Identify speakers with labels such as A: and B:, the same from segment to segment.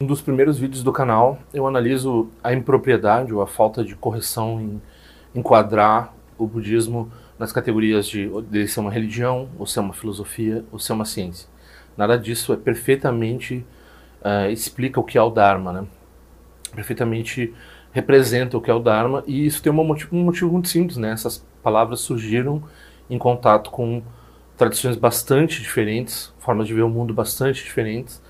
A: Um dos primeiros vídeos do canal, eu analiso a impropriedade ou a falta de correção em enquadrar o budismo nas categorias de, de ser uma religião, ou ser uma filosofia, ou ser uma ciência. Nada disso é perfeitamente uh, explica o que é o Dharma, né? Perfeitamente representa o que é o Dharma e isso tem um motivo, um motivo muito simples, né? Essas palavras surgiram em contato com tradições bastante diferentes, formas de ver o mundo bastante diferentes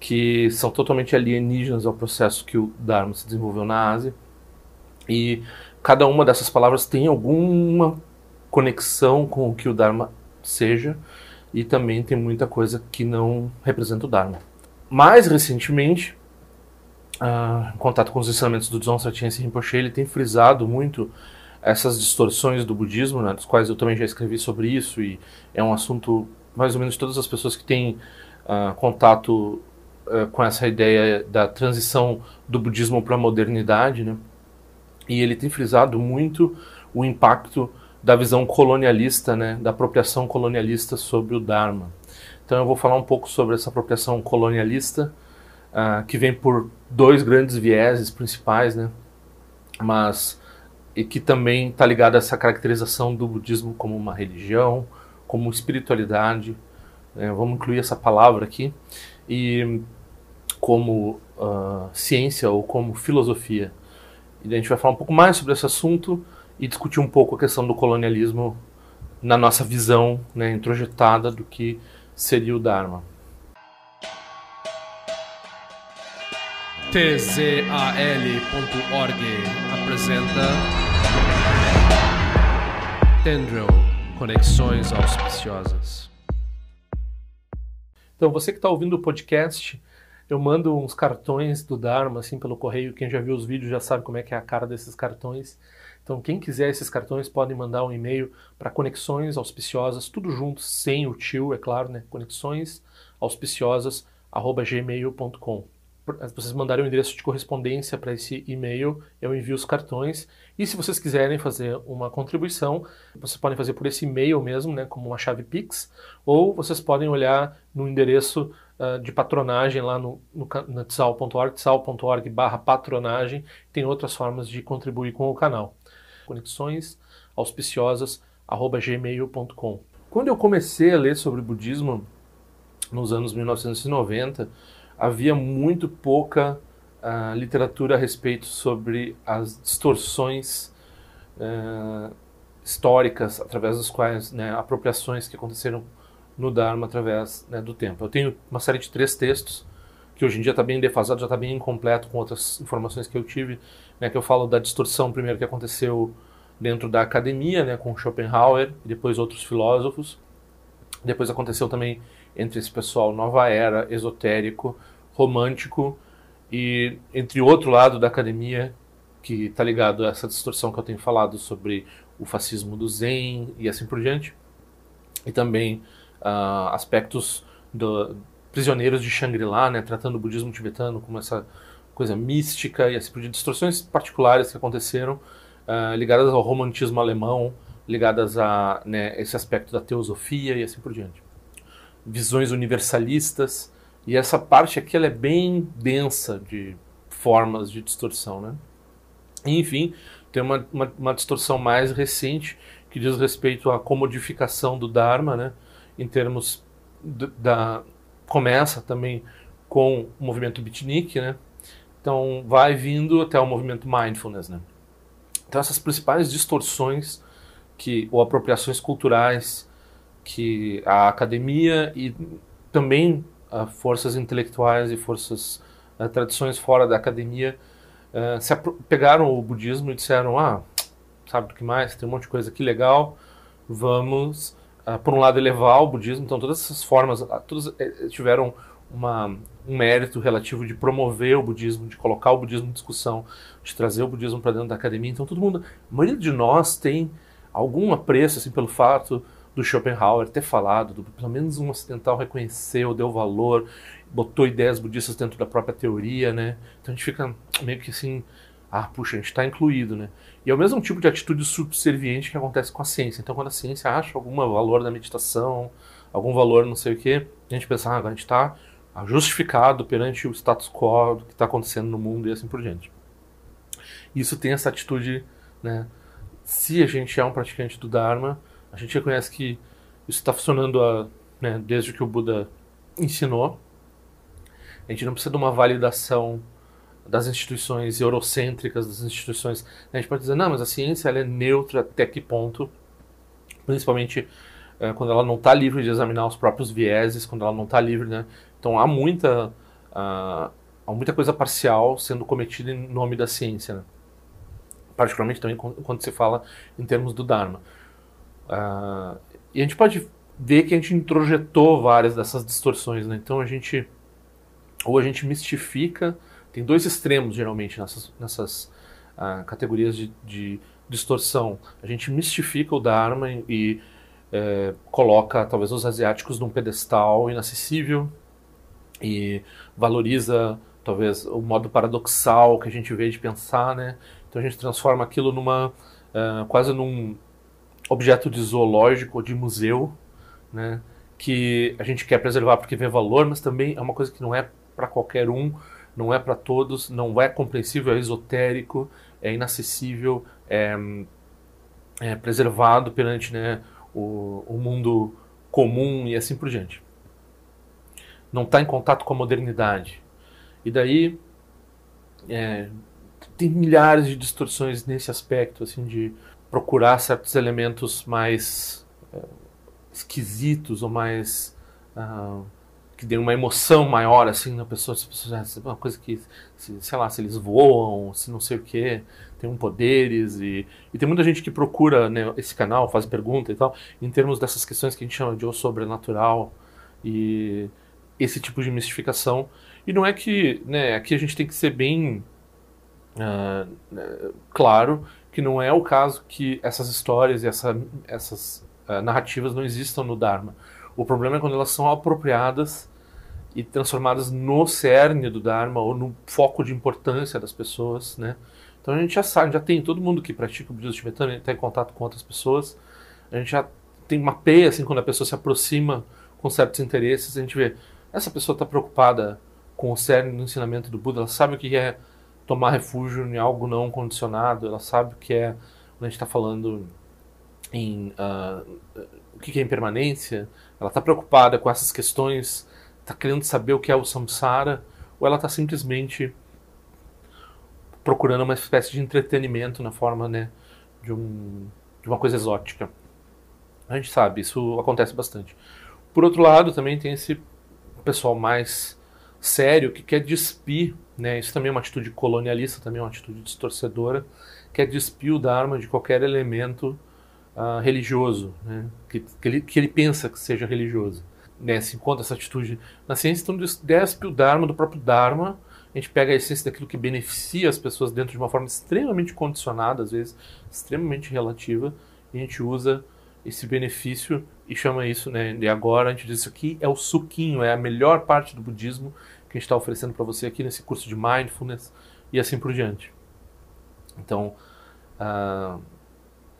A: que são totalmente alienígenas ao processo que o Dharma se desenvolveu na Ásia. E cada uma dessas palavras tem alguma conexão com o que o Dharma seja, e também tem muita coisa que não representa o Dharma. Mais recentemente, uh, em contato com os ensinamentos do Dzong Sartyense Rinpoche, ele tem frisado muito essas distorções do budismo, né, das quais eu também já escrevi sobre isso, e é um assunto mais ou menos todas as pessoas que têm uh, contato com essa ideia da transição do budismo para a modernidade, né? E ele tem frisado muito o impacto da visão colonialista, né, da apropriação colonialista sobre o Dharma. Então eu vou falar um pouco sobre essa apropriação colonialista, uh, que vem por dois grandes vieses principais, né, mas e que também está ligada a essa caracterização do budismo como uma religião, como espiritualidade. Né, vamos incluir essa palavra aqui e como uh, ciência ou como filosofia. E a gente vai falar um pouco mais sobre esse assunto e discutir um pouco a questão do colonialismo na nossa visão né, introjetada do que seria o Dharma.
B: tzal.org apresenta Tendril Conexões Auspiciosas.
A: Então, você que está ouvindo o podcast, eu mando uns cartões do Dharma, assim, pelo correio. Quem já viu os vídeos já sabe como é que é a cara desses cartões. Então, quem quiser esses cartões, podem mandar um e-mail para conexões auspiciosas, tudo junto, sem o tio, é claro, né? Conexões auspiciosas, gmail.com vocês mandarem o um endereço de correspondência para esse e-mail, eu envio os cartões. E se vocês quiserem fazer uma contribuição, vocês podem fazer por esse e-mail mesmo, né, como uma chave Pix, ou vocês podem olhar no endereço uh, de patronagem lá no, no, no tsal.org, tsal.org barra patronagem. Tem outras formas de contribuir com o canal. Conexões auspiciosas gmail.com. Quando eu comecei a ler sobre budismo nos anos 1990, havia muito pouca uh, literatura a respeito sobre as distorções uh, históricas através das quais, né, apropriações que aconteceram no Dharma através né, do tempo. Eu tenho uma série de três textos que hoje em dia está bem defasado, já está bem incompleto com outras informações que eu tive, né, que eu falo da distorção primeiro que aconteceu dentro da academia, né, com Schopenhauer e depois outros filósofos. Depois aconteceu também entre esse pessoal nova era, esotérico, romântico e entre outro lado da academia que está ligado a essa distorção que eu tenho falado sobre o fascismo do Zen e assim por diante e também uh, aspectos do prisioneiros de Shangri-La, né, tratando o budismo tibetano como essa coisa mística e assim por diante, distorções particulares que aconteceram uh, ligadas ao romantismo alemão, ligadas a né, esse aspecto da teosofia e assim por diante visões universalistas. E essa parte aqui ela é bem densa de formas de distorção. Né? Enfim, tem uma, uma, uma, distorção mais recente que diz respeito à comodificação do Dharma, né? Em termos da. Começa também com o movimento beatnik, né? Então vai vindo até o movimento mindfulness, né? Então essas principais distorções que ou apropriações culturais que a academia e também uh, forças intelectuais e forças uh, tradições fora da academia uh, se pegaram o budismo e disseram ah sabe o que mais tem um monte de coisa aqui legal vamos por um lado elevar o budismo então todas essas formas todas eh, tiveram uma, um mérito relativo de promover o budismo, de colocar o budismo em discussão, de trazer o budismo para dentro da academia. Então todo mundo, a maioria de nós tem algum apreço assim pelo fato do Schopenhauer ter falado, do, pelo menos um ocidental reconheceu, deu valor, botou ideias budistas dentro da própria teoria, né? Então a gente fica meio que assim, ah, puxa, a gente está incluído, né? E é o mesmo tipo de atitude subserviente que acontece com a ciência. Então quando a ciência acha algum valor da meditação, algum valor não sei o quê, a gente pensa, ah, agora a gente está justificado perante o status quo do que está acontecendo no mundo e assim por diante. Isso tem essa atitude, né? Se a gente é um praticante do Dharma, a gente reconhece que isso está funcionando a, né, desde que o Buda ensinou. A gente não precisa de uma validação das instituições eurocêntricas, das instituições. A gente pode dizer, não, mas a ciência ela é neutra até que ponto? Principalmente é, quando ela não está livre de examinar os próprios vieses, quando ela não está livre, né? Então há muita, uh, há muita coisa parcial sendo cometida em nome da ciência, né? particularmente também quando se fala em termos do Dharma. Uh, e a gente pode ver que a gente introjetou várias dessas distorções, né? Então a gente ou a gente mistifica, tem dois extremos geralmente nessas, nessas uh, categorias de, de, distorção. A gente mistifica o Dharma e, é, coloca talvez os asiáticos num pedestal inacessível e valoriza talvez o modo paradoxal que a gente vê de pensar, né? Então a gente transforma aquilo numa uh, quase num objeto de zoológico ou de museu, né? Que a gente quer preservar porque vê valor, mas também é uma coisa que não é para qualquer um, não é para todos, não é compreensível, é esotérico, é inacessível, é, é preservado perante né, o, o mundo comum e assim por diante. Não está em contato com a modernidade. E daí é, tem milhares de distorções nesse aspecto, assim, de procurar certos elementos mais é, esquisitos ou mais uh, que dêem uma emoção maior assim na pessoa, as pessoas, uma coisa que, se, sei lá, se eles voam, se não sei o que, tem um poderes e, e tem muita gente que procura né, esse canal, faz pergunta e tal, em termos dessas questões que a gente chama de o sobrenatural e esse tipo de mistificação. E não é que, né, aqui a gente tem que ser bem uh, claro que não é o caso que essas histórias e essa, essas uh, narrativas não existam no Dharma. O problema é quando elas são apropriadas e transformadas no cerne do Dharma ou no foco de importância das pessoas, né? Então a gente já sabe, já tem todo mundo que pratica o budismo tibetano, está em contato com outras pessoas, a gente já tem mapeia assim quando a pessoa se aproxima com certos interesses, a gente vê essa pessoa está preocupada com o cerne do ensinamento do Buda, ela sabe o que é tomar refúgio em algo não condicionado, ela sabe o que é quando a gente está falando em uh, o que é impermanência, ela está preocupada com essas questões, está querendo saber o que é o samsara, ou ela está simplesmente procurando uma espécie de entretenimento na forma né, de, um, de uma coisa exótica. A gente sabe, isso acontece bastante. Por outro lado, também tem esse pessoal mais sério que quer despir, né, isso também é uma atitude colonialista, também é uma atitude distorcedora, quer despir o Dharma de qualquer elemento uh, religioso, né, que, que, ele, que ele pensa que seja religioso. Né, se encontra essa atitude na ciência, então despe o Dharma do próprio Dharma, a gente pega a essência daquilo que beneficia as pessoas dentro de uma forma extremamente condicionada, às vezes extremamente relativa, e a gente usa esse benefício e chama isso, né, de agora a gente diz isso aqui é o suquinho, é a melhor parte do budismo que a gente está oferecendo para você aqui nesse curso de mindfulness e assim por diante. Então, uh,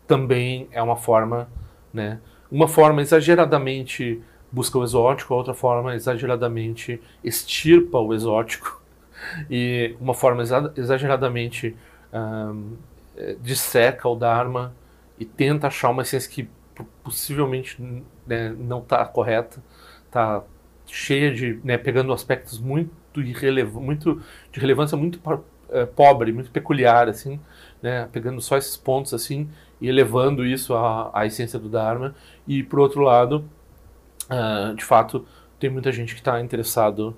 A: também é uma forma, né? Uma forma exageradamente busca o exótico, a outra forma exageradamente extirpa o exótico e uma forma exageradamente um, disseca o Dharma e tenta achar uma essência que possivelmente né, não está correta, está cheia de, né, pegando aspectos muito muito de relevância muito é, pobre, muito peculiar, assim, né, pegando só esses pontos assim e elevando isso à, à essência do Dharma. E por outro lado, uh, de fato, tem muita gente que está interessado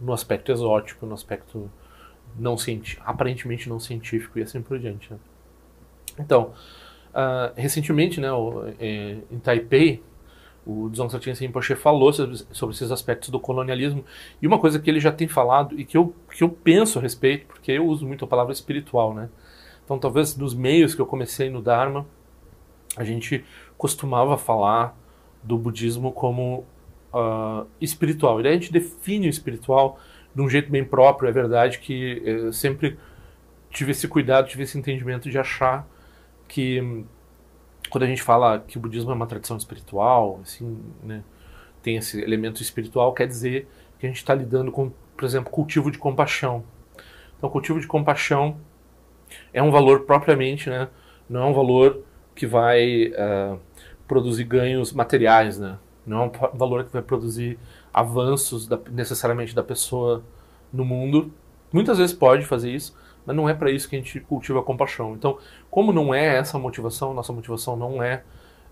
A: no aspecto exótico, no aspecto não aparentemente não científico e assim por diante. Né? Então, uh, recentemente, né, o, é, em Taipei, o Dzong Sartin Rinpoche falou sobre, esses aspectos do colonialismo e uma coisa que ele já tem falado e que eu, que eu penso a respeito, porque eu uso muito a palavra espiritual, né? Então, talvez dos meios que eu comecei no Dharma, a gente costumava falar do budismo como uh, espiritual. E a gente define o espiritual de um jeito bem próprio. É verdade que eu sempre tive esse cuidado, tive esse entendimento de achar que quando a gente fala que o budismo é uma tradição espiritual, assim, né, tem esse elemento espiritual, quer dizer que a gente está lidando com, por exemplo, cultivo de compaixão. Então, cultivo de compaixão é um valor propriamente, né? Não é um valor que vai uh, produzir ganhos materiais, né? Não é um valor que vai produzir avanços da, necessariamente da pessoa no mundo. Muitas vezes pode fazer isso, mas não é para isso que a gente cultiva a compaixão. Então, como não é essa a motivação, nossa motivação não é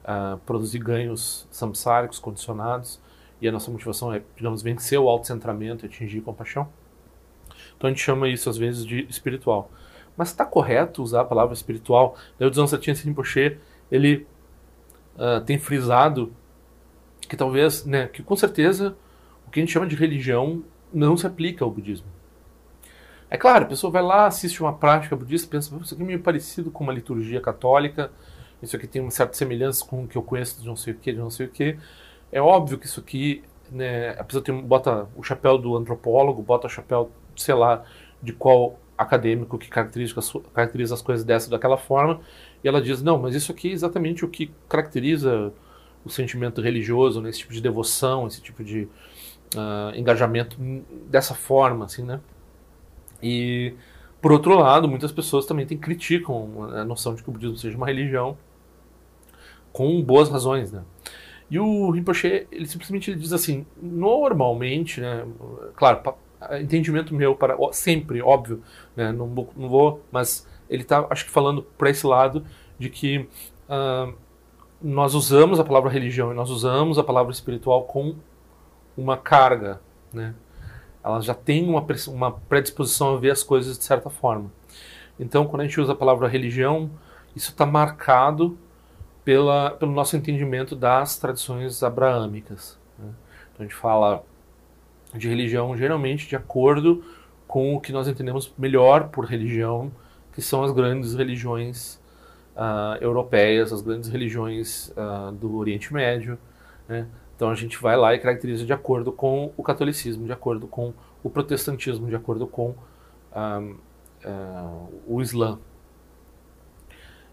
A: uh, produzir ganhos samsáricos, condicionados, e a nossa motivação é, digamos, vencer o autocentramento e atingir compaixão. Então a gente chama isso às vezes de espiritual. Mas está correto usar a palavra espiritual? Daí o Dzongchen Rinpoche, ele uh, tem frisado que talvez, né, que com certeza o que a gente chama de religião não se aplica ao budismo. É claro, a pessoa vai lá, assiste uma prática budista, pensa, isso aqui é meio parecido com uma liturgia católica, isso aqui tem uma certa semelhança com o que eu conheço de não sei o que, de não sei o que. É óbvio que isso aqui, né, a pessoa tem, bota o chapéu do antropólogo, bota o chapéu, sei lá, de qual acadêmico que caracteriza, caracteriza as coisas dessa daquela forma, e ela diz, não, mas isso aqui é exatamente o que caracteriza o sentimento religioso, né, esse tipo de devoção, esse tipo de uh, engajamento dessa forma, assim, né? E, por outro lado, muitas pessoas também têm, criticam a noção de que o budismo seja uma religião com boas razões, né? E o Rinpoche, ele simplesmente ele diz assim, normalmente, né, claro, entendimento meu para sempre, óbvio, né, não, não vou, mas ele está, acho que falando para esse lado de que uh, nós usamos a palavra religião e nós usamos a palavra espiritual com uma carga, né? Ela já tem uma, uma predisposição a ver as coisas de certa forma. Então, quando a gente usa a palavra religião, isso está marcado pela, pelo nosso entendimento das tradições abraâmicas. Né? Então, a gente fala de religião geralmente de acordo com o que nós entendemos melhor por religião, que são as grandes religiões uh, europeias, as grandes religiões uh, do Oriente Médio. Né? Então a gente vai lá e caracteriza de acordo com o catolicismo, de acordo com o protestantismo, de acordo com uh, o Islã.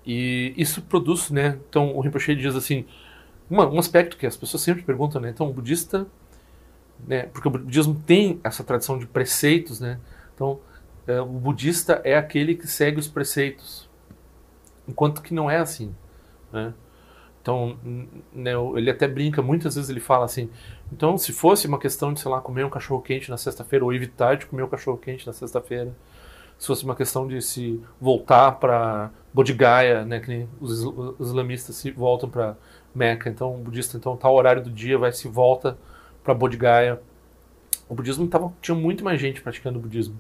A: E isso produz, né? Então o Rinpoche diz assim, uma, um aspecto que as pessoas sempre perguntam, né? Então o budista, né? Porque o budismo tem essa tradição de preceitos, né? Então o budista é aquele que segue os preceitos, enquanto que não é assim, né? Então, né, ele até brinca, muitas vezes ele fala assim, então se fosse uma questão de, sei lá, comer um cachorro quente na sexta-feira ou evitar de comer um cachorro quente na sexta-feira, se fosse uma questão de se voltar para Bodhigaya, né, que os, islamistas se voltam para Meca, então o budista, então tal horário do dia vai se volta para Bodhigaya. O budismo tava, tinha muito mais gente praticando o budismo.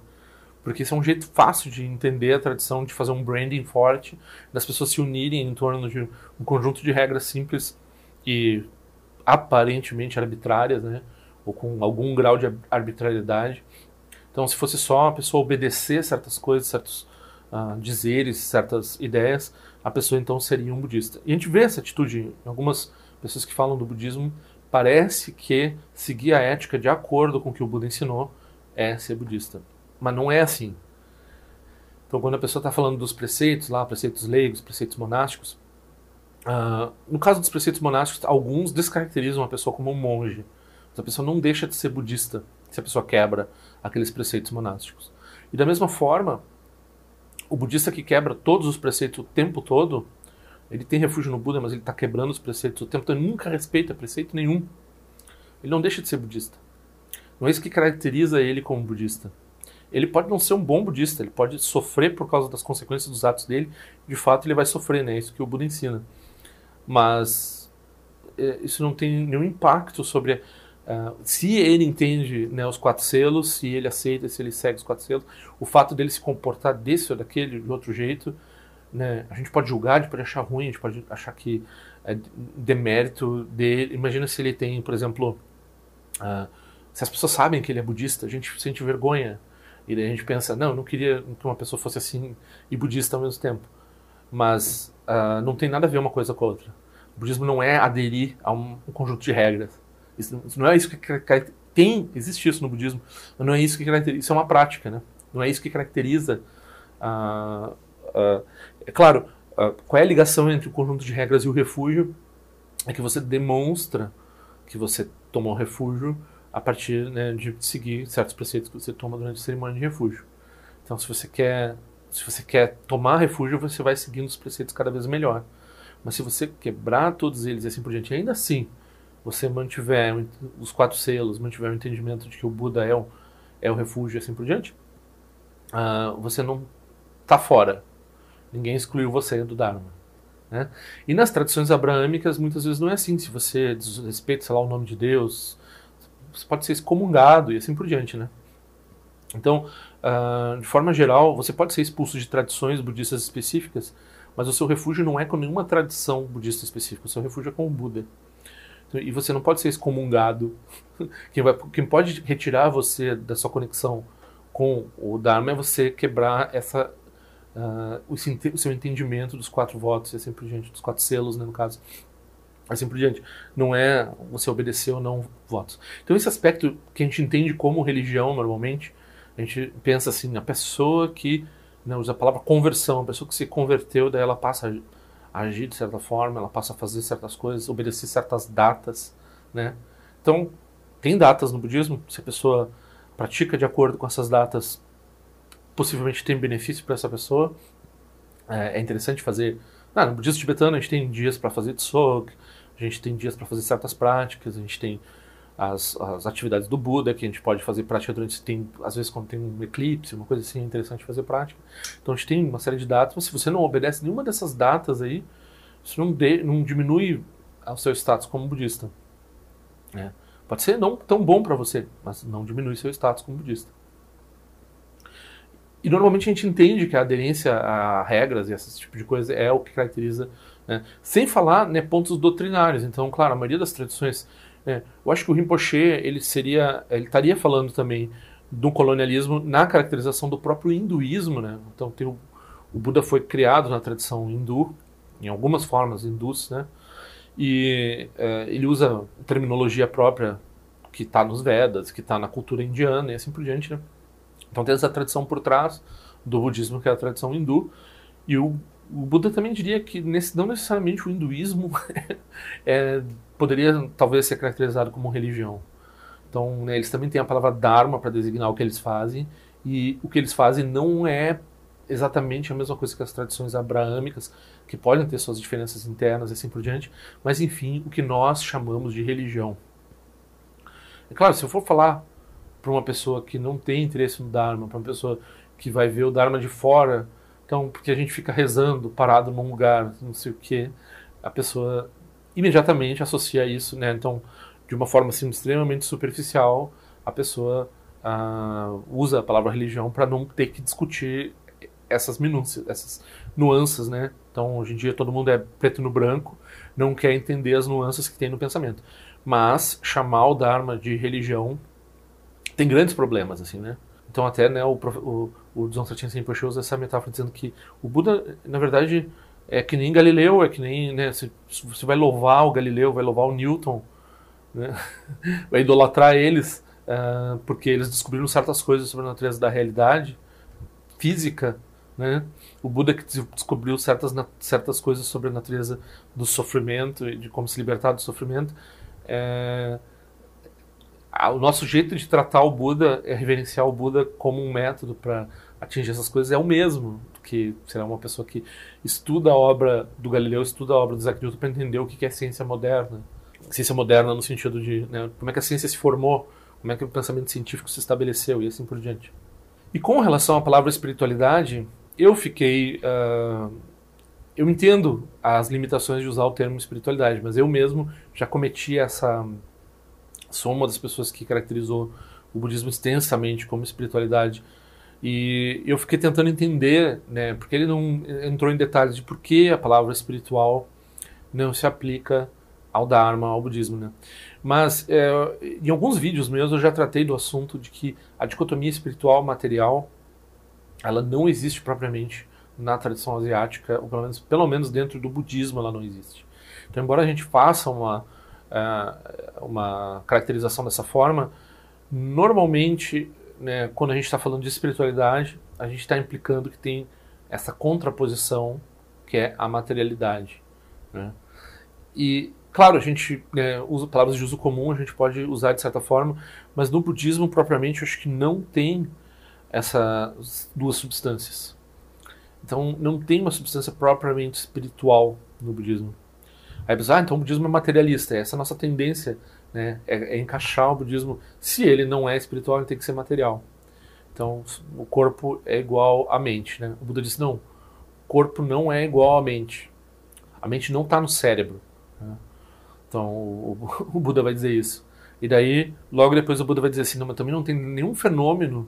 A: Porque isso é um jeito fácil de entender a tradição, de fazer um branding forte, das pessoas se unirem em torno de um conjunto de regras simples e aparentemente arbitrárias, né? ou com algum grau de arbitrariedade. Então, se fosse só a pessoa obedecer certas coisas, certos uh, dizeres, certas ideias, a pessoa então seria um budista. E a gente vê essa atitude em algumas pessoas que falam do budismo. Parece que seguir a ética de acordo com o que o Buda ensinou é ser budista mas não é assim. Então, quando a pessoa está falando dos preceitos, lá, preceitos leigos, preceitos monásticos, uh, no caso dos preceitos monásticos, alguns descaracterizam a pessoa como um monge. Mas a pessoa não deixa de ser budista se a pessoa quebra aqueles preceitos monásticos. E da mesma forma, o budista que quebra todos os preceitos o tempo todo, ele tem refúgio no Buda, mas ele está quebrando os preceitos o tempo todo, ele nunca respeita preceito nenhum. Ele não deixa de ser budista. Não é isso que caracteriza ele como budista ele pode não ser um bom budista, ele pode sofrer por causa das consequências dos atos dele. De fato, ele vai sofrer, né? É isso que o Buda ensina. Mas é, isso não tem nenhum impacto sobre uh, se ele entende né, os quatro selos, se ele aceita, se ele segue os quatro selos. O fato dele se comportar desse ou daquele, de outro jeito, né? A gente pode julgar, a gente pode achar ruim, a gente pode achar que é demérito dele. Imagina se ele tem, por exemplo, uh, se as pessoas sabem que ele é budista, a gente sente vergonha e daí a gente pensa, não, eu não queria que uma pessoa fosse assim e budista ao mesmo tempo. Mas uh, não tem nada a ver uma coisa com a outra. O budismo não é aderir a um, um conjunto de regras. Isso, isso, não é isso que tem, existe isso no budismo, mas não é isso que caracteriza, isso é uma prática, né? Não é isso que caracteriza. Uh, uh, é claro, qual é a ligação entre o conjunto de regras e o refúgio? É que você demonstra que você tomou refúgio a partir né, de seguir certos preceitos que você toma durante a cerimônia de refúgio. Então, se você quer, se você quer tomar refúgio, você vai seguindo os preceitos cada vez melhor. Mas se você quebrar todos eles e assim por diante, ainda assim você mantiver os quatro selos, mantiver o entendimento de que o Buda é o, é o refúgio e assim por diante, uh, você não está fora. Ninguém excluiu você do Dharma. Né? E nas tradições abraâmicas, muitas vezes não é assim. Se você desrespeita, sei lá, o nome de Deus, você pode ser excomungado e assim por diante. Né? Então, uh, de forma geral, você pode ser expulso de tradições budistas específicas, mas o seu refúgio não é com nenhuma tradição budista específica, o seu refúgio é com o Buda. Então, e você não pode ser excomungado. Quem, vai, quem pode retirar você da sua conexão com o Dharma é você quebrar essa, uh, o, o, seu entendimento dos quatro votos e assim por diante, dos quatro selos, né, no caso. Assim por diante. Não é você obedecer ou não votos. Então, esse aspecto que a gente entende como religião normalmente, a gente pensa assim, a pessoa que né, usa a palavra conversão, a pessoa que se converteu, daí ela passa a agir de certa forma, ela passa a fazer certas coisas, obedecer certas datas, né? Então, tem datas no budismo, se a pessoa pratica de acordo com essas datas, possivelmente tem benefício para essa pessoa. É, é, interessante fazer. Ah, no budismo tibetano a gente tem dias para fazer tsog, a gente tem dias para fazer certas práticas, a gente tem as, as atividades do Buda, que a gente pode fazer prática durante tem às vezes quando tem um eclipse, uma coisa assim é interessante fazer prática. Então a gente tem uma série de datas, mas se você não obedece nenhuma dessas datas aí, isso não, de, não diminui o seu status como budista. É. Pode ser não tão bom para você, mas não diminui seu status como budista. E normalmente a gente entende que a aderência a regras e esse tipo de coisa é o que caracteriza, né? sem falar né, pontos doutrinários. Então, claro, a maioria das tradições é, eu acho que o Rinpoche ele seria, ele estaria falando também do colonialismo na caracterização do próprio hinduísmo, né? Então tem o, o Buda foi criado na tradição hindu, em algumas formas hindus, né? E é, ele usa terminologia própria que está nos Vedas, que está na cultura indiana e assim por diante, né? Então tem essa tradição por trás do budismo que é a tradição hindu e o, o Buda também diria que nesse, não necessariamente o hinduísmo é poderia talvez ser caracterizado como religião. Então, né, eles também têm a palavra Dharma para designar o que eles fazem, e o que eles fazem não é exatamente a mesma coisa que as tradições abraâmicas, que podem ter suas diferenças internas e assim por diante, mas enfim, o que nós chamamos de religião. É claro, se eu for falar para uma pessoa que não tem interesse no Dharma, para uma pessoa que vai ver o Dharma de fora, então, porque a gente fica rezando, parado num lugar, não sei o quê, a pessoa imediatamente associa isso, né? Então, de uma forma assim extremamente superficial, a pessoa uh, usa a palavra religião para não ter que discutir essas minúcias, essas nuances, né? Então, hoje em dia todo mundo é preto no branco, não quer entender as nuances que tem no pensamento. Mas chamar o Dharma de religião tem grandes problemas, assim, né? Então, até né, o, o, o Chinsen usa essa metáfora dizendo que o Buda, na verdade, é que nem Galileu, é que nem, né, se, você vai louvar o Galileu, vai louvar o Newton, né, vai idolatrar eles, uh, porque eles descobriram certas coisas sobre a natureza da realidade física, né, o Buda que descobriu certas, certas coisas sobre a natureza do sofrimento e de como se libertar do sofrimento, é, o nosso jeito de tratar o Buda é reverenciar o Buda como um método para atingir essas coisas é o mesmo que será uma pessoa que estuda a obra do Galileu, estuda a obra do Isaac Newton para entender o que é ciência moderna. Ciência moderna no sentido de né, como é que a ciência se formou, como é que o pensamento científico se estabeleceu e assim por diante. E com relação à palavra espiritualidade, eu fiquei. Uh, eu entendo as limitações de usar o termo espiritualidade, mas eu mesmo já cometi essa. Sou uma das pessoas que caracterizou o budismo extensamente como espiritualidade e eu fiquei tentando entender, né, porque ele não entrou em detalhes de por que a palavra espiritual não se aplica ao Dharma, ao budismo, né? Mas é, em alguns vídeos meus eu já tratei do assunto de que a dicotomia espiritual material ela não existe propriamente na tradição asiática, ou pelo menos, pelo menos dentro do budismo ela não existe. Então, embora a gente faça uma, uh, uma caracterização dessa forma, normalmente né, quando a gente está falando de espiritualidade, a gente está implicando que tem essa contraposição que é a materialidade. Né? E claro, a gente né, usa palavras de uso comum, a gente pode usar de certa forma, mas no budismo propriamente eu acho que não tem essas duas substâncias. Então não tem uma substância propriamente espiritual no budismo. Aí pensa, ah, então o budismo é materialista. Essa é a nossa tendência né, é, é encaixar o budismo. Se ele não é espiritual, ele tem que ser material. Então o corpo é igual à mente. Né? O Buda disse, não, o corpo não é igual à mente. A mente não está no cérebro. Né? Então o, o, Buda vai dizer isso. E daí, logo depois o Buda vai dizer assim, não, mas também não tem nenhum fenômeno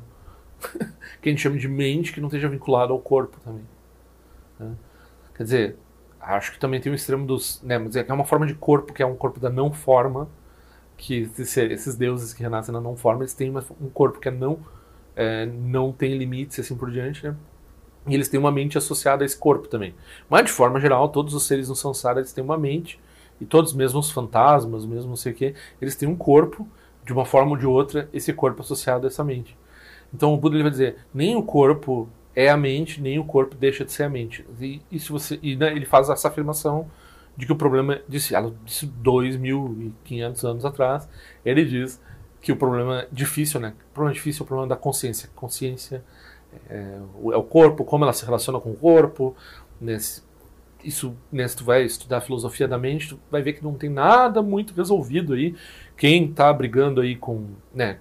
A: que a gente chama de mente que não esteja vinculado ao corpo também. Né? Quer dizer, acho que também tem o extremo dos. Né, é, uma forma de corpo que é um corpo da não forma, que esses deuses que renascem na não forma, eles têm uma, um corpo que é não, é, não tem limites assim por diante, né? E eles têm uma mente associada a esse corpo também. Mas de forma geral, todos os seres no samsara eles têm uma mente e todos, mesmo os fantasmas, mesmo não sei o que, eles têm um corpo de uma forma ou de outra, esse corpo associado a essa mente. Então o Buda ele vai dizer, nem o corpo é a mente, nem o corpo deixa de ser a mente. E, e se você, e né, ele faz essa afirmação de que o problema, disse, ela disse 2.500 anos atrás, ele diz que o problema difícil, né? O problema difícil é o problema da consciência. Consciência é, é o corpo, como ela se relaciona com o corpo. Né? Isso, né, se tu vai estudar a filosofia da mente, tu vai ver que não tem nada muito resolvido aí. Quem está brigando aí com, né,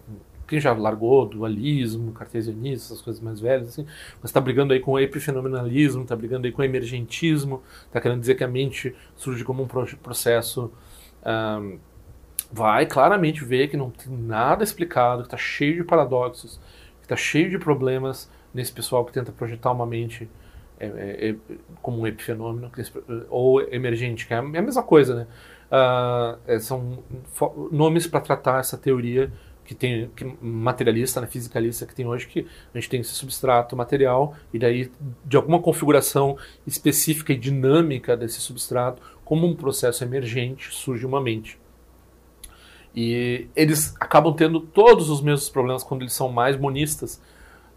A: quem já largou dualismo, cartesianismo, essas coisas mais velhas, assim, mas está brigando aí com o epifenomenalismo, está brigando aí com o emergentismo, está querendo dizer que a mente surge como um processo. Um, vai claramente ver que não tem nada explicado, que está cheio de paradoxos, que está cheio de problemas nesse pessoal que tenta projetar uma mente é, é, é, como um epifenômeno ou emergente, que é a mesma coisa, né? Uh, são nomes para tratar essa teoria que tem que materialista, né, fisicalista que tem hoje que a gente tem esse substrato material e daí de alguma configuração específica e dinâmica desse substrato, como um processo emergente, surge uma mente. E eles acabam tendo todos os mesmos problemas quando eles são mais monistas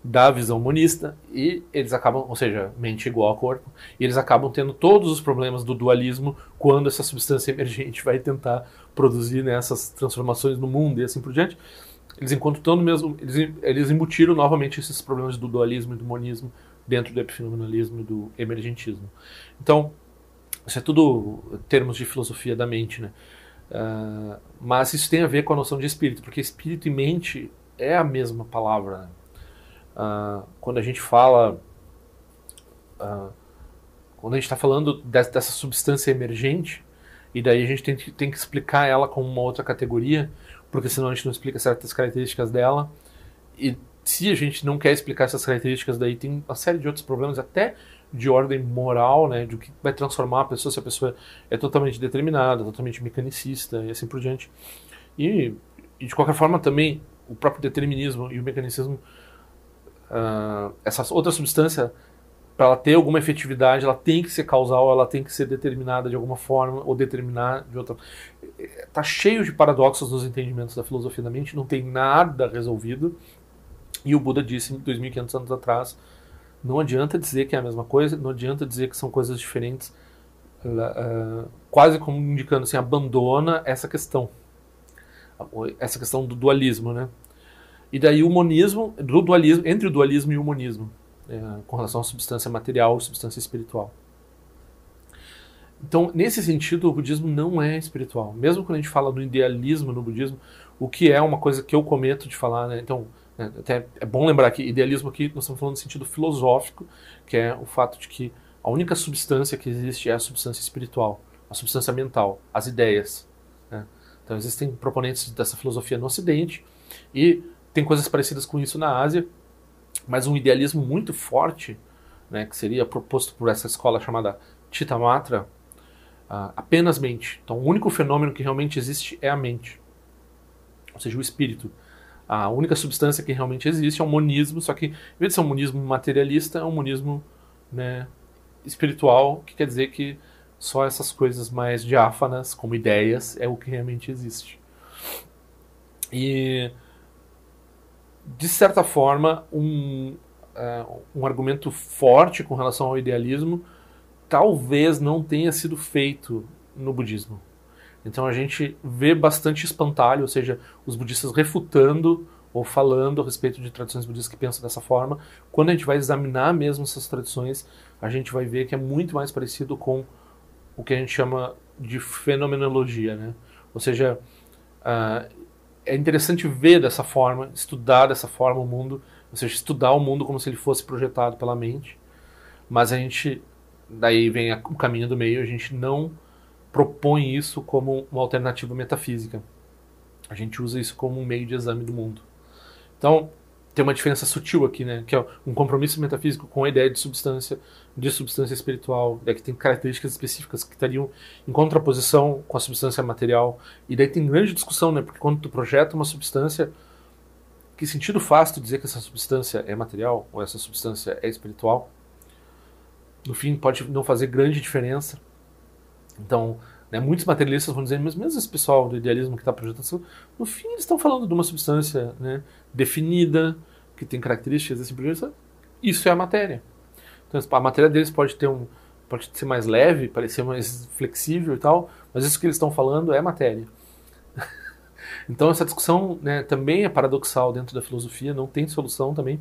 A: da visão monista e eles acabam, ou seja, mente igual a corpo, e eles acabam tendo todos os problemas do dualismo quando essa substância emergente vai tentar produzir né, essas transformações no mundo e assim por diante. Eles encontram todo mesmo, eles, eles embutiram novamente esses problemas do dualismo e do monismo dentro do epifenomenalismo e do emergentismo. Então, isso é tudo termos de filosofia da mente, né? Uh, mas isso tem a ver com a noção de espírito, porque espírito e mente é a mesma palavra. Né? Uh, quando a gente fala, uh, quando a gente está falando dessa, dessa substância emergente, e daí a gente tem, tem que explicar ela como uma outra categoria, porque senão a gente não explica certas características dela. E se a gente não quer explicar essas características, daí tem uma série de outros problemas, até de ordem moral, né, de o que vai transformar a pessoa, se a pessoa é totalmente determinada, totalmente mecanicista e assim por diante. E, e de qualquer forma também, o próprio determinismo e o mecanicismo, uh, essa outra substância para ela ter alguma efetividade, ela tem que ser causal, ela tem que ser determinada de alguma forma ou determinar de outra. Tá cheio de paradoxos nos entendimentos da filosofia da mente, não tem nada resolvido. E o Buda disse 2500 anos atrás, não adianta dizer que é a mesma coisa, não adianta dizer que são coisas diferentes, uh, quase como indicando assim, abandona essa questão, essa questão do dualismo, né? E daí o monismo, do dualismo, entre o dualismo e o monismo é, com relação à substância material, substância espiritual. Então, nesse sentido, o budismo não é espiritual. Mesmo quando a gente fala do idealismo no budismo, o que é uma coisa que eu cometo de falar, né? Então, né, até é bom lembrar que idealismo aqui nós estamos falando no sentido filosófico, que é o fato de que a única substância que existe é a substância espiritual, a substância mental, as ideias. Né? Então, existem proponentes dessa filosofia no Ocidente e tem coisas parecidas com isso na Ásia, mas um idealismo muito forte, né, que seria proposto por essa escola chamada Chitamatra, uh, apenas mente. Então, o único fenômeno que realmente existe é a mente, ou seja, o espírito. A única substância que realmente existe é o monismo, só que, em vez de ser um monismo materialista, é um monismo né, espiritual, que quer dizer que só essas coisas mais diáfanas, como ideias, é o que realmente existe. E de certa forma, um, uh, um argumento forte com relação ao idealismo talvez não tenha sido feito no budismo. Então a gente vê bastante espantalho, ou seja, os budistas refutando ou falando a respeito de tradições budistas que pensam dessa forma. Quando a gente vai examinar mesmo essas tradições, a gente vai ver que é muito mais parecido com o que a gente chama de fenomenologia, né? Ou seja, uh, é interessante ver dessa forma, estudar dessa forma o mundo, ou seja, estudar o mundo como se ele fosse projetado pela mente, mas a gente, daí vem o caminho do meio, a gente não propõe isso como uma alternativa metafísica. A gente usa isso como um meio de exame do mundo. Então, tem uma diferença sutil aqui, né? Que é um compromisso metafísico com a ideia de substância, de substância espiritual, né? que tem características específicas que estariam em contraposição com a substância material. E daí tem grande discussão, né? Porque quando tu projeta uma substância, que sentido faz tu dizer que essa substância é material ou essa substância é espiritual? No fim, pode não fazer grande diferença. Então, né, muitos materialistas vão dizer, mas mesmo esse pessoal do idealismo que está projetando, no fim eles estão falando de uma substância né, definida, que tem características assim por Isso é a matéria. Então, a matéria deles pode ter um, pode ser mais leve, parecer mais flexível e tal, mas isso que eles estão falando é matéria. então essa discussão né, também é paradoxal dentro da filosofia, não tem solução também.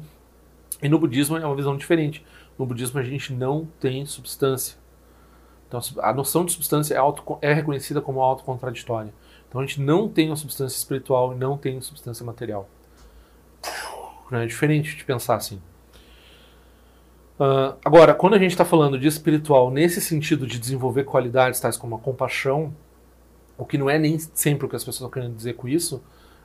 A: E no budismo é uma visão diferente. No budismo a gente não tem substância. Então a noção de substância é, auto, é reconhecida como autocontraditória. Então a gente não tem uma substância espiritual e não tem substância material. É diferente de pensar assim. Uh, agora, quando a gente está falando de espiritual nesse sentido de desenvolver qualidades tais como a compaixão, o que não é nem sempre o que as pessoas estão querendo dizer com isso,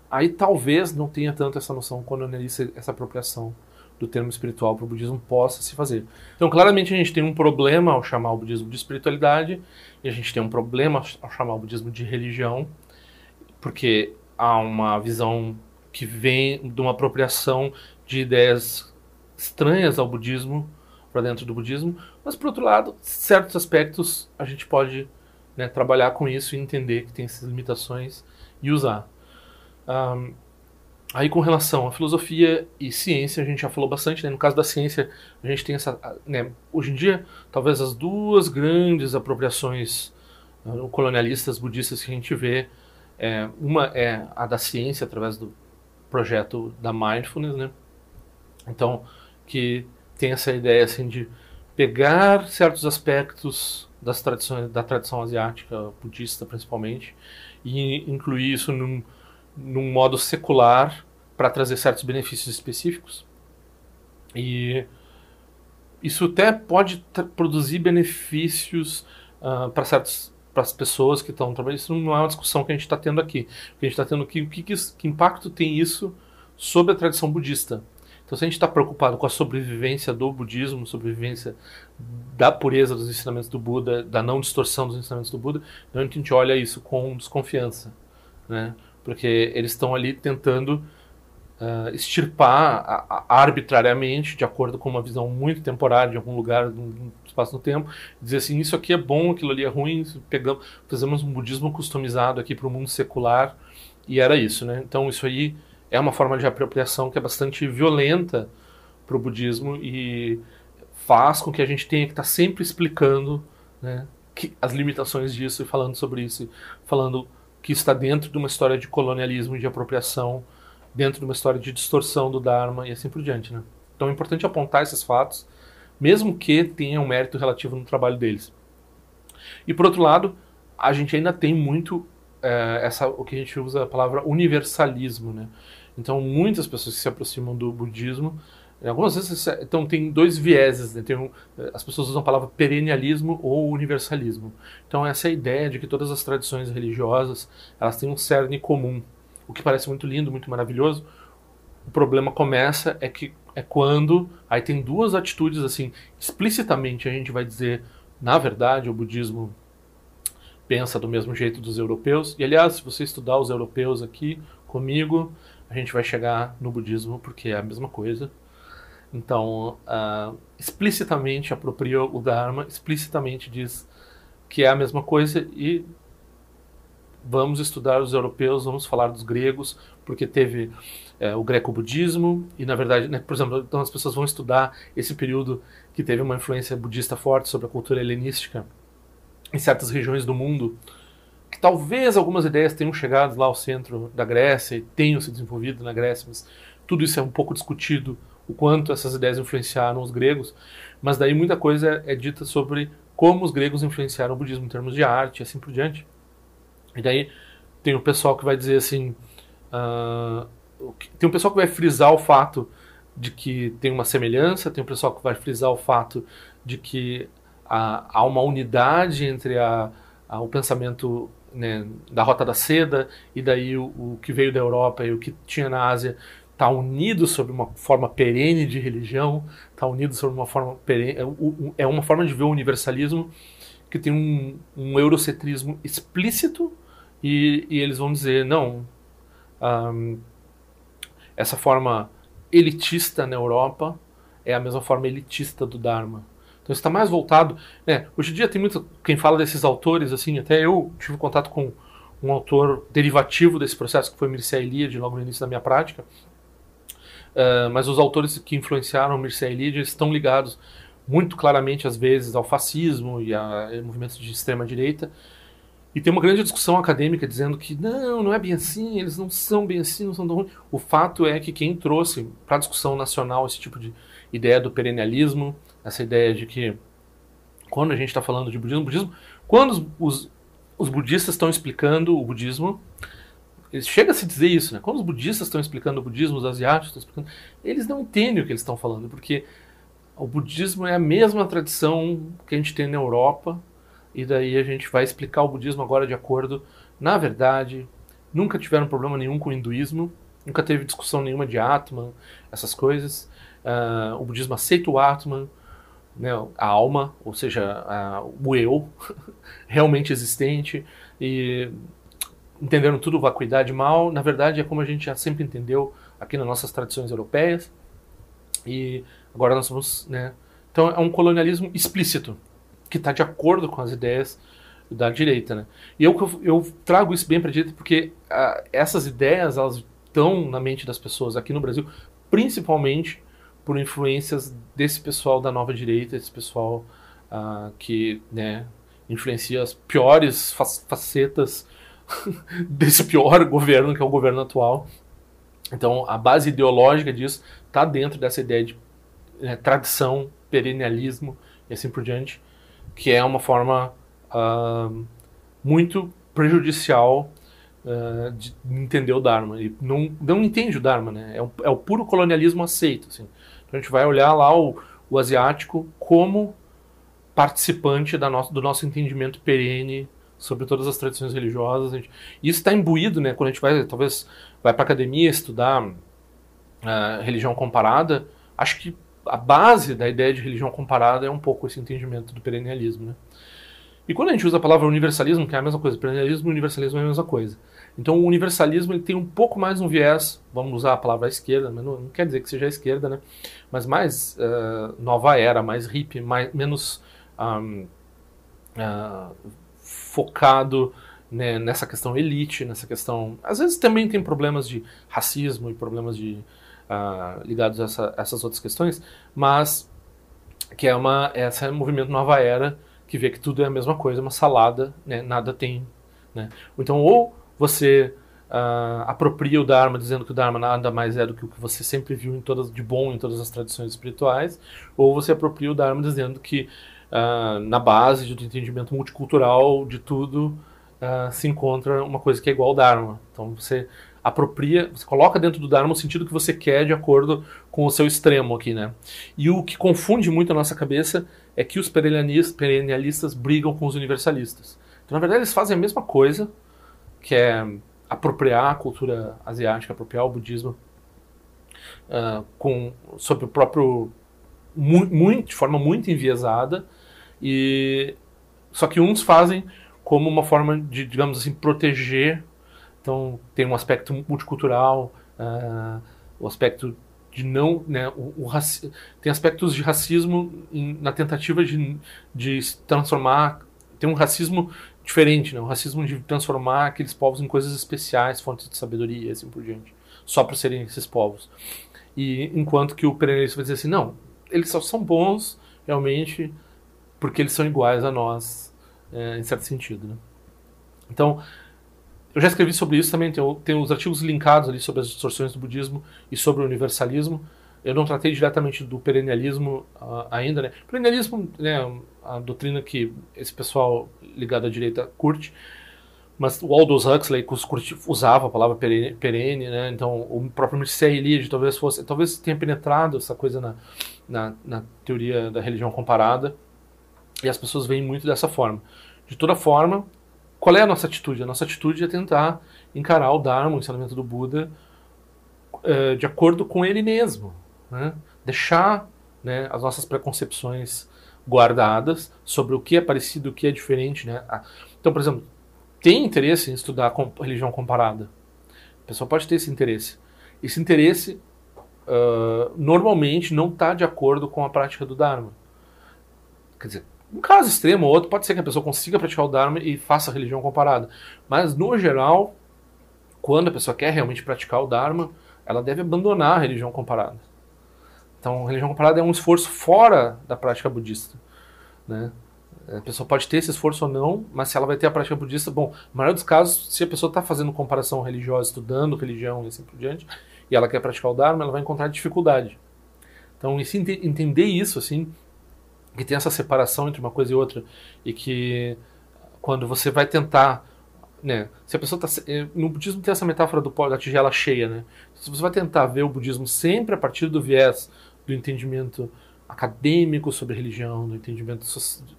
A: aí talvez não tenha tanto essa noção quando analisa essa apropriação do termo espiritual para o budismo possa se fazer. Então, claramente, a gente tem um problema ao chamar o budismo de espiritualidade, e a gente tem um problema ao chamar o budismo de religião, porque há uma visão que vem de uma apropriação de ideias estranhas ao budismo para dentro do budismo, mas por outro lado, certos aspectos a gente pode né, trabalhar com isso e entender que tem essas limitações e usar. Um, Aí com relação à filosofia e ciência, a gente já falou bastante, né? No caso da ciência, a gente tem essa, né? Hoje em dia, talvez as duas grandes apropriações uh, colonialistas budistas que a gente vê, é, uma é a da ciência através do projeto da mindfulness, né? Então, que tem essa ideia assim de pegar certos aspectos das tradições da tradição asiática budista principalmente e incluir isso num num modo secular para trazer certos benefícios específicos. E isso até pode produzir benefícios uh, para certas para as pessoas que estão trabalhando. Isso não é uma discussão que a gente está tendo aqui. O que a gente está tendo aqui, o que, que, que impacto tem isso sobre a tradição budista? Então, se a gente está preocupado com a sobrevivência do budismo, sobrevivência da pureza dos ensinamentos do Buda, da não distorção dos ensinamentos do Buda, então a gente olha isso com desconfiança, né? porque eles estão ali tentando uh, extirpar a, a, arbitrariamente, de acordo com uma visão muito temporária de algum lugar, no espaço do tempo, dizer assim, isso aqui é bom, aquilo ali é ruim, pegamos, fizemos um budismo customizado aqui para o mundo secular, e era isso, né? Então isso aí é uma forma de apropriação que é bastante violenta para o budismo e faz com que a gente tenha que estar tá sempre explicando né, que, as limitações disso e falando sobre isso, falando que está dentro de uma história de colonialismo e de apropriação, dentro de uma história de distorção do Dharma e assim por diante. Né? Então é importante apontar esses fatos, mesmo que tenham um mérito relativo no trabalho deles. E por outro lado, a gente ainda tem muito é, essa o que a gente usa a palavra universalismo, né? Então muitas pessoas que se aproximam do budismo Algumas vezes, então, tem dois vieses. Né? Tem um, as pessoas usam a palavra perennialismo ou universalismo. Então, essa é ideia de que todas as tradições religiosas elas têm um cerne comum. O que parece muito lindo, muito maravilhoso. O problema começa é que é quando aí tem duas atitudes assim explicitamente a gente vai dizer na verdade o budismo pensa do mesmo jeito dos europeus. E aliás se você estudar os europeus aqui comigo a gente vai chegar no budismo porque é a mesma coisa. Então, uh, explicitamente apropria o Dharma, explicitamente diz que é a mesma coisa e vamos estudar os europeus, vamos falar dos gregos, porque teve é, o greco-budismo e, na verdade, né, por exemplo, então as pessoas vão estudar esse período que teve uma influência budista forte sobre a cultura helenística em certas regiões do mundo, que talvez algumas ideias tenham chegado lá ao centro da Grécia e tenham se desenvolvido na Grécia, mas tudo isso é um pouco discutido, o quanto essas ideias influenciaram os gregos, mas daí muita coisa é dita sobre como os gregos influenciaram o budismo em termos de arte e assim por diante. E daí tem o pessoal que vai dizer assim, uh, tem um pessoal que vai frisar o fato de que tem uma semelhança, tem um pessoal que vai frisar o fato de que há, há uma unidade entre a, a, o pensamento né, da Rota da Seda e daí o, o, que veio da Europa e o que tinha na Ásia está unido sobre uma forma perene de religião, está unido sobre uma forma perene, é, é uma forma de ver o universalismo que tem um, um eurocentrismo explícito e, e, eles vão dizer não, um, essa forma elitista na Europa é a mesma forma elitista do Dharma. Então está mais voltado. Né? Hoje em dia tem muito quem fala desses autores assim. Até eu tive contato com um autor derivativo desse processo que foi Mircea Eliade logo no início da minha prática. Uh, mas os autores que influenciaram Mircea Eliade estão ligados muito claramente às vezes ao fascismo e a, a movimentos de extrema direita. E tem uma grande discussão acadêmica dizendo que não, não é bem assim, eles não são bem assim, não são tão ruins. O fato é que quem trouxe para a discussão nacional esse tipo de ideia do perennialismo, essa ideia de que quando a gente está falando de budismo, budismo, quando os, os, os budistas estão explicando o budismo, chega a se dizer isso, né? Quando os budistas estão explicando o budismo, os asiáticos estão explicando, eles não entendem o que eles estão falando, porque o budismo é a mesma tradição que a gente tem na Europa, e daí a gente vai explicar o budismo agora de acordo. Na verdade, nunca tiveram problema nenhum com o hinduísmo, nunca teve discussão nenhuma de Atman, essas coisas. Uh, o budismo aceita o Atman, né, a alma, ou seja, o eu, realmente existente, e entenderam tudo vacuidade mal, na verdade é como a gente já sempre entendeu aqui nas nossas tradições europeias, e agora nós vamos, né, então é um colonialismo explícito, que está de acordo com as ideias da direita, né, e eu, eu trago isso bem para a direita porque uh, essas ideias, elas estão na mente das pessoas aqui no Brasil, principalmente por influências desse pessoal da nova direita, esse pessoal uh, que né, influencia as piores facetas desse pior governo, que é o governo atual. Então, a base ideológica disso está dentro dessa ideia de né, tradição, perennialismo e assim por diante, que é uma forma uh, muito prejudicial uh, de entender o Dharma. E não, não entende o Dharma, né? É, um, é o puro colonialismo aceito. Assim. Então a gente vai olhar lá o, o asiático como participante da no, do nosso entendimento perene sobre todas as tradições religiosas. Gente, isso está imbuído, né? Quando a gente vai, talvez, vai para academia estudar uh, religião comparada, acho que a base da ideia de religião comparada é um pouco esse entendimento do perennialismo, né? E quando a gente usa a palavra universalismo, que é a mesma coisa, perennialismo e universalismo é a mesma coisa. Então o universalismo ele tem um pouco mais um viés, vamos usar a palavra esquerda, mas não, não quer dizer que seja esquerda, né? Mas mais uh, nova era, mais hippie, mais, menos um, uh, focado né, nessa questão elite, nessa questão. Às vezes também tem problemas de racismo e problemas de uh, ligados a essa, essas outras questões, mas que é uma essa é um movimento nova era que vê que tudo é a mesma coisa, uma salada, né? nada tem. Né? Então, ou você uh, apropria o Dharma dizendo que o Dharma nada mais é do que o que você sempre viu em todas, de bom em todas as tradições espirituais, ou você apropria o Dharma dizendo que uh, na base do entendimento multicultural de tudo uh, se encontra uma coisa que é igual ao Dharma. Então você apropria, você coloca dentro do Dharma o sentido que você quer de acordo com o seu extremo aqui, né? E o que confunde muito a nossa cabeça é que os perennialistas brigam com os universalistas. Então, na verdade, eles fazem a mesma coisa, que é apropriar a cultura asiática, apropriar o budismo uh, com, sobre o próprio muito, de forma muito enviesada e só que uns fazem como uma forma de digamos assim proteger então tem um aspecto multicultural, uh, o aspecto de não, né, o, o tem aspectos de racismo em, na tentativa de, de transformar, tem um racismo diferente, né, racismo de transformar aqueles povos em coisas especiais, fontes de sabedoria e assim por diante, só para serem esses povos. E enquanto que o perennialista vai dizer assim, não, eles só são bons realmente porque eles são iguais a nós, é, em certo sentido, né? Então, eu já escrevi sobre isso também, tem, tem os artigos linkados ali sobre as distorções do budismo e sobre o universalismo. Eu não tratei diretamente do perennialismo uh, ainda, né? Perennialismo é né, a doutrina que esse pessoal ligado à direita curte, mas o Aldous Huxley usava a palavra perene, perene, né? Então o próprio Mircea Eliade talvez fosse, talvez tenha penetrado essa coisa na, na, na, teoria da religião comparada e as pessoas veem muito dessa forma. De toda forma, qual é a nossa atitude? A nossa atitude é tentar encarar o Dharma, o ensinamento do Buda, uh, de acordo com ele mesmo, né? Deixar né, as nossas preconcepções guardadas sobre o que é parecido, o que é diferente, né? Então, por exemplo, tem interesse em estudar religião comparada. A pessoa pode ter esse interesse. Esse interesse uh, normalmente não está de acordo com a prática do Dharma. Quer dizer, um caso extremo ou outro, pode ser que a pessoa consiga praticar o Dharma e faça religião comparada. Mas, no geral, quando a pessoa quer realmente praticar o Dharma, ela deve abandonar a religião comparada. Então, a religião comparada é um esforço fora da prática budista. Né? A pessoa pode ter esse esforço ou não, mas se ela vai ter a prática budista, bom, na maioria dos casos, se a pessoa está fazendo comparação religiosa, estudando religião e assim por diante, e ela quer praticar o Dharma, ela vai encontrar dificuldade. Então, entender isso, assim, que tem essa separação entre uma coisa e outra, e que quando você vai tentar, né, se a pessoa está, eh, no budismo tem essa metáfora do, da tigela cheia, né, se você vai tentar ver o budismo sempre a partir do viés do entendimento acadêmico sobre religião, do entendimento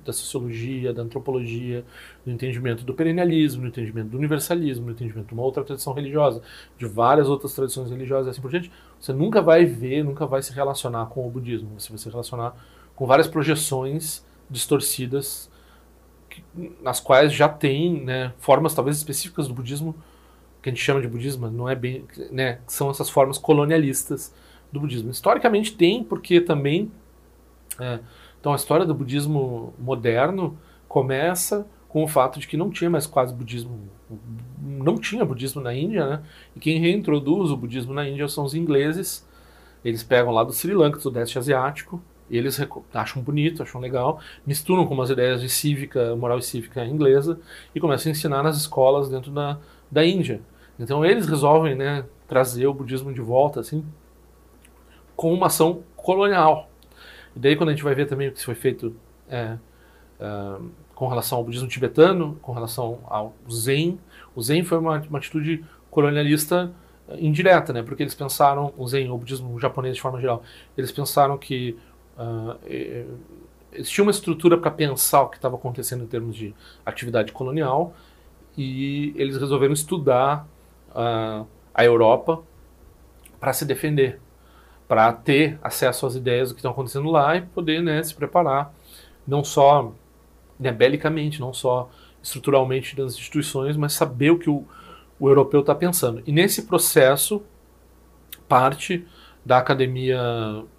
A: da sociologia, da antropologia, do entendimento do perennialismo, do entendimento do universalismo, do entendimento de uma outra tradição religiosa, de várias outras tradições religiosas e assim por diante, você nunca vai ver, nunca vai se relacionar com o budismo. Você vai se relacionar com várias projeções distorcidas nas quais já tem né, formas talvez específicas do budismo que a gente chama de budismo, não é bem, né, são essas formas colonialistas do budismo. Historicamente tem, porque também é. Então a história do budismo moderno começa com o fato de que não tinha mais quase budismo, não tinha budismo na Índia, né? E quem reintroduz o budismo na Índia são os ingleses. Eles pegam lá do Sri Lanka, do Sudeste Asiático, eles acham bonito, acham legal, misturam com umas ideias de cívica, moral e cívica inglesa e começam a ensinar nas escolas dentro da, da Índia. Então eles resolvem né, trazer o budismo de volta, assim, com uma ação colonial. E daí quando a gente vai ver também o que foi feito é, uh, com relação ao budismo tibetano, com relação ao Zen, o Zen foi uma, uma atitude colonialista uh, indireta, né? Porque eles pensaram, o Zen, o budismo japonês de forma geral, eles pensaram que uh, existia uma estrutura para pensar o que estava acontecendo em termos de atividade colonial e eles resolveram estudar uh, a Europa para se defender para ter acesso às ideias do que estão acontecendo lá e poder né, se preparar, não só né, belicamente, não só estruturalmente das instituições, mas saber o que o, o europeu está pensando. E nesse processo, parte da academia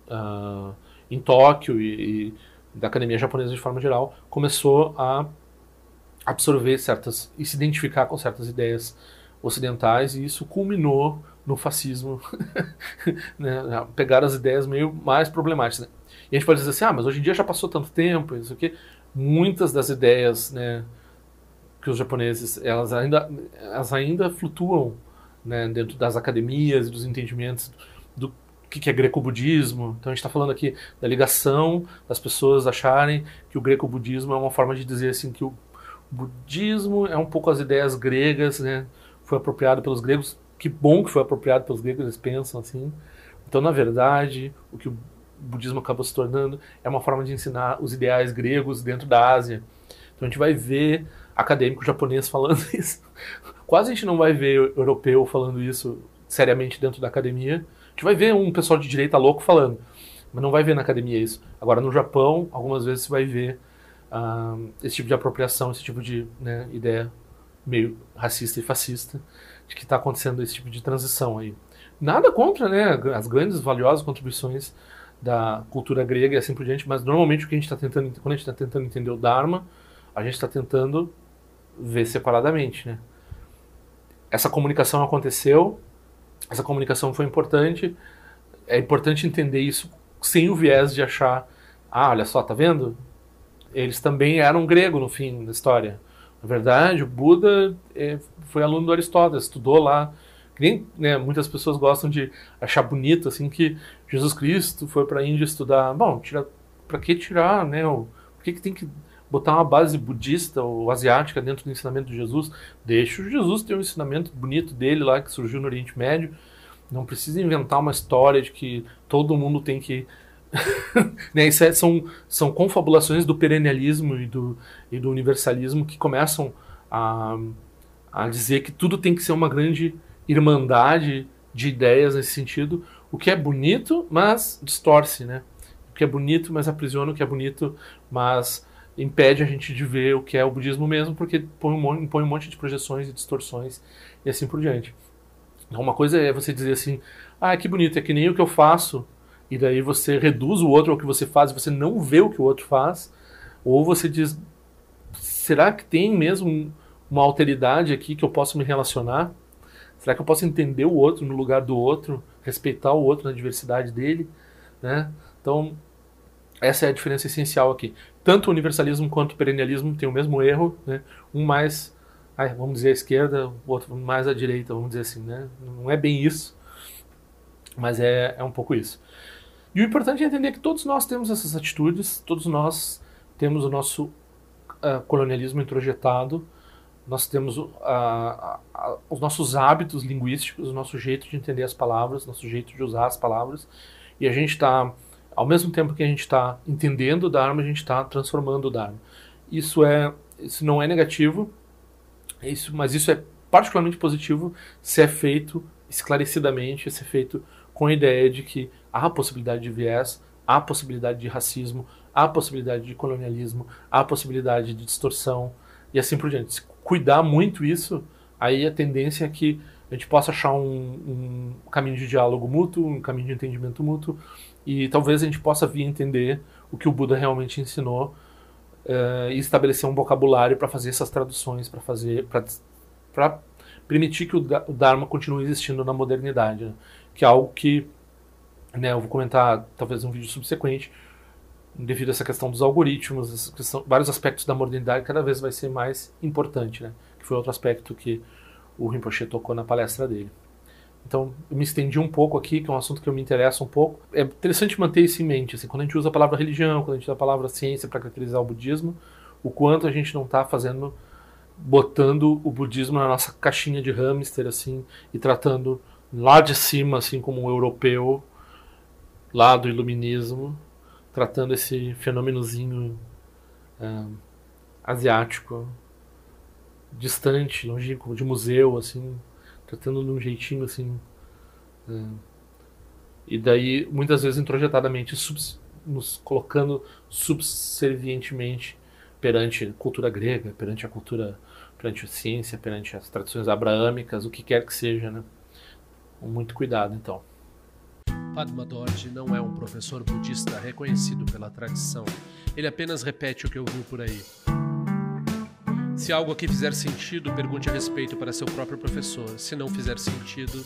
A: uh, em Tóquio e, e, da academia japonesa de forma geral começou a absorver certas e se identificar com certas ideias ocidentais e isso culminou no fascismo, né, pegar as ideias meio mais problemáticas. Né? E a gente pode dizer assim, ah, mas hoje em dia já passou tanto tempo, isso aqui. Muitas das ideias, né, que os japoneses, elas ainda, elas ainda flutuam, né, dentro das academias e dos entendimentos do que é greco-budismo. Então a gente está falando aqui da ligação das pessoas acharem que o greco-budismo é uma forma de dizer assim que o budismo é um pouco as ideias gregas, né, foi apropriado pelos gregos que bom que foi apropriado pelos gregos, eles pensam assim. Então, na verdade, o que o budismo acabou se tornando é uma forma de ensinar os ideais gregos dentro da Ásia. Então, a gente vai ver acadêmico japonês falando isso. Quase a gente não vai ver europeu falando isso seriamente dentro da academia. Gente vai ver um pessoal de direita louco falando, mas não vai ver na academia isso. Agora, no Japão, algumas vezes você vai ver uh, esse tipo de apropriação, esse tipo de né, ideia meio racista e fascista de que está acontecendo esse tipo de transição aí. Nada contra né, as grandes, valiosas contribuições da cultura grega e assim por diante, mas normalmente o que a gente está tentando, quando a gente está tentando entender o Dharma, a gente está tentando ver separadamente, né? Essa comunicação aconteceu, essa comunicação foi importante, é importante entender isso sem o viés de achar, ah, olha só, tá vendo? Eles também eram grego no fim da história. Na verdade, o Buda é, foi aluno do Aristóteles, estudou lá. Nem, né, muitas pessoas gostam de achar bonito assim que Jesus Cristo foi para a Índia estudar. Bom, tira, para que tirar, né? O, por que, que tem que botar uma base budista ou asiática dentro do ensinamento de Jesus? Deixa o Jesus ter um ensinamento bonito dele lá que surgiu no Oriente Médio. Não precisa inventar uma história de que todo mundo tem que né, isso é, são, são confabulações do perennialismo e do, e do universalismo que começam a, a dizer que tudo tem que ser uma grande irmandade de ideias nesse sentido, o que é bonito, mas distorce, né? O que é bonito, mas aprisiona o que é bonito, mas impede a gente de ver o que é o budismo mesmo, porque põe um, põe um monte de projeções e distorções e assim por diante. Então, uma coisa é você dizer assim, ah, que bonito, é que nem o que eu faço, e daí você reduz o outro ao que você faz e você não vê o que o outro faz, ou você diz, será que tem mesmo uma alteridade aqui que eu posso me relacionar? Será que eu posso entender o outro no lugar do outro, respeitar o outro na diversidade dele, né? Então, essa é a diferença essencial aqui. Tanto o universalismo quanto o perennialismo têm o mesmo erro, né? Um mais, vamos dizer, à esquerda, o outro mais à direita, vamos dizer assim, né? Não é bem isso, mas é, é um pouco isso. E o importante é entender que todos nós temos essas atitudes, todos nós temos o nosso uh, colonialismo introjetado, nós temos uh, uh, os nossos hábitos linguísticos, o nosso jeito de entender as palavras, nosso jeito de usar as palavras, e a gente está, ao mesmo tempo que a gente está entendendo o Dharma, a gente está transformando o Dharma. Isso, é, isso não é negativo, isso, mas isso é particularmente positivo se é feito esclarecidamente, se é feito com a ideia de que há possibilidade de viés, há possibilidade de racismo, há possibilidade de colonialismo, há possibilidade de distorção e assim por diante. Se cuidar muito isso, aí a tendência é que a gente possa achar um, um caminho de diálogo mútuo, um caminho de entendimento mútuo e talvez a gente possa vir entender o que o Buda realmente ensinou uh, e estabelecer um vocabulário para fazer essas traduções, para fazer, para permitir que o, o Dharma continue existindo na modernidade, né? que é algo que né, eu vou comentar talvez um vídeo subsequente, devido a essa questão dos algoritmos, questão, vários aspectos da modernidade cada vez vai ser mais importante, né? Que foi outro aspecto que o Rinpoche tocou na palestra dele. Então, eu me estendi um pouco aqui, que é um assunto que eu me interessa um pouco. É interessante manter isso em mente, assim, quando a gente usa a palavra religião, quando a gente usa a palavra ciência para caracterizar o budismo, o quanto a gente não está fazendo, botando o budismo na nossa caixinha de hamster, assim, e tratando lá de cima, assim, como um europeu lá do iluminismo, tratando esse fenômenozinho é, asiático, distante, longínquo, de museu, assim, tratando de um jeitinho assim. É, e daí, muitas vezes, introjetadamente, nos colocando subservientemente perante a cultura grega, perante a cultura, perante a ciência, perante as tradições abraâmicas, o que quer que seja, né? Muito cuidado, então.
B: Padma Dorje não é um professor budista reconhecido pela tradição. Ele apenas repete o que ouviu por aí. Se algo aqui fizer sentido, pergunte a respeito para seu próprio professor. Se não fizer sentido,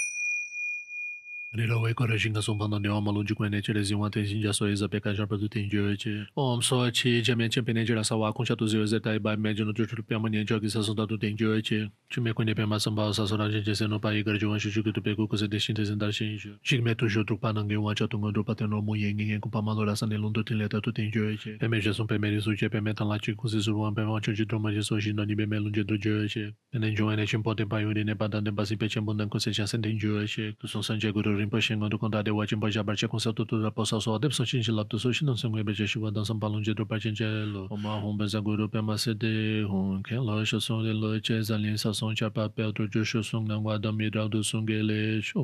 A: Nilo weko rashin ka sompang nani oma lunji kwenye chile zingwa ten shinja so eza peka jarpa tu ten jio eche. Om so chi jamen chenpe nye jira sawa kuncha tu zio zeta iba ime jino tu chulu piyama nye jogi sasun tatu ten jio eche. Chume kwenye piyama sambao sasun ranji jese no pa igar jiwan shu chuki tu peku kuse deshin te zendar shin ijo. Shikme tu shio trukpa nange wancha tunga drupa ten romu ye nge ngen kupa malo rasa ne lundu ten leta tu ten jio eche. Peme jesun peme risu che peme tan lachi kuse suruwan peme wancho chi troma jeso shin nani peme lunje tu jio eche. Pene jio ene chimpo ten pa yuri ne pa dan ten pasi pe chenpo dan kuse chasen ten jio eche. Kusun sanje guru rin pa shin ngo du kon da de wa jimbo ja barche konsa tu tu da posa so de so chin lap tu so shin song be je shwa dan sam palon je do pa chen je lo o ma hon be za guru pe ma se de hon ke lo sho so de lo che za lin sa song cha pa pe tu ju sho song nan wa da mi da du song ge le sho